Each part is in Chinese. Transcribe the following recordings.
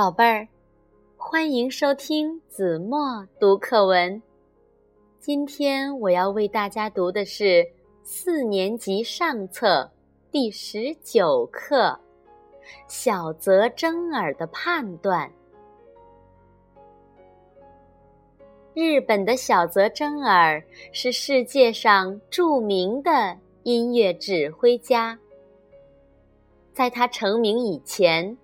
宝贝儿，欢迎收听子墨读课文。今天我要为大家读的是四年级上册第十九课《小泽征尔的判断》。日本的小泽征尔是世界上著名的音乐指挥家。在他成名以前，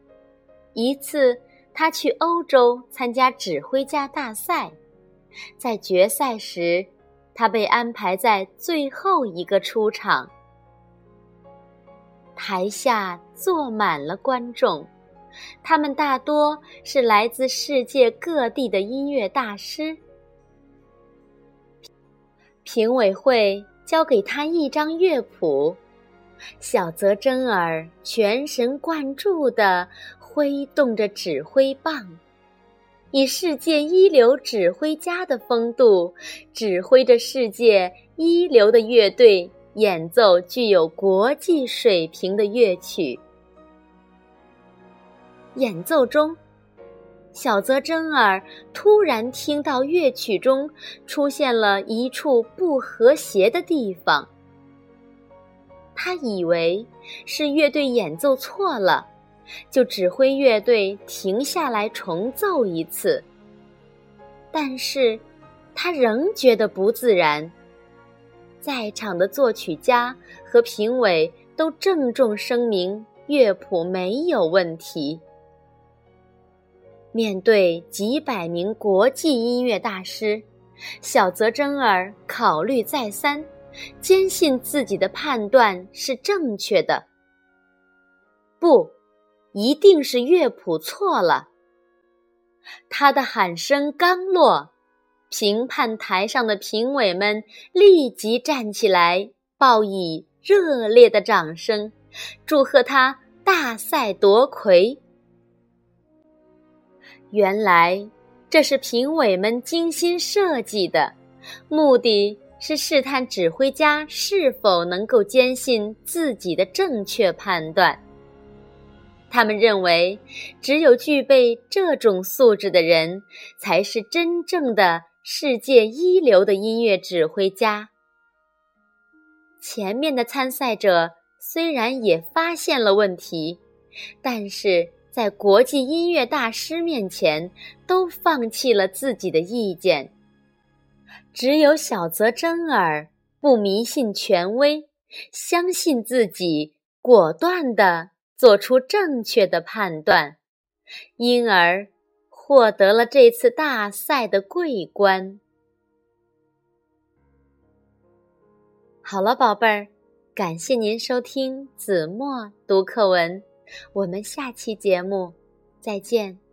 一次他去欧洲参加指挥家大赛，在决赛时，他被安排在最后一个出场。台下坐满了观众，他们大多是来自世界各地的音乐大师。评委会交给他一张乐谱，小泽征尔全神贯注地挥动着指挥棒，以世界一流指挥家的风度，指挥着世界一流的乐队演奏具有国际水平的乐曲。演奏中。小泽征尔突然听到乐曲中出现了一处不和谐的地方，他以为是乐队演奏错了，就指挥乐队停下来重奏一次。但是，他仍觉得不自然。在场的作曲家和评委都郑重声明乐谱没有问题。面对几百名国际音乐大师，小泽征尔考虑再三，坚信自己的判断是正确的。不，一定是乐谱错了。他的喊声刚落，评判台上的评委们立即站起来，报以热烈的掌声，祝贺他大赛夺魁。原来这是评委们精心设计的，目的是试探指挥家是否能够坚信自己的正确判断。他们认为，只有具备这种素质的人，才是真正的世界一流的音乐指挥家。前面的参赛者虽然也发现了问题，但是。在国际音乐大师面前，都放弃了自己的意见。只有小泽征尔不迷信权威，相信自己，果断地做出正确的判断，因而获得了这次大赛的桂冠。好了，宝贝儿，感谢您收听子墨读课文。我们下期节目再见。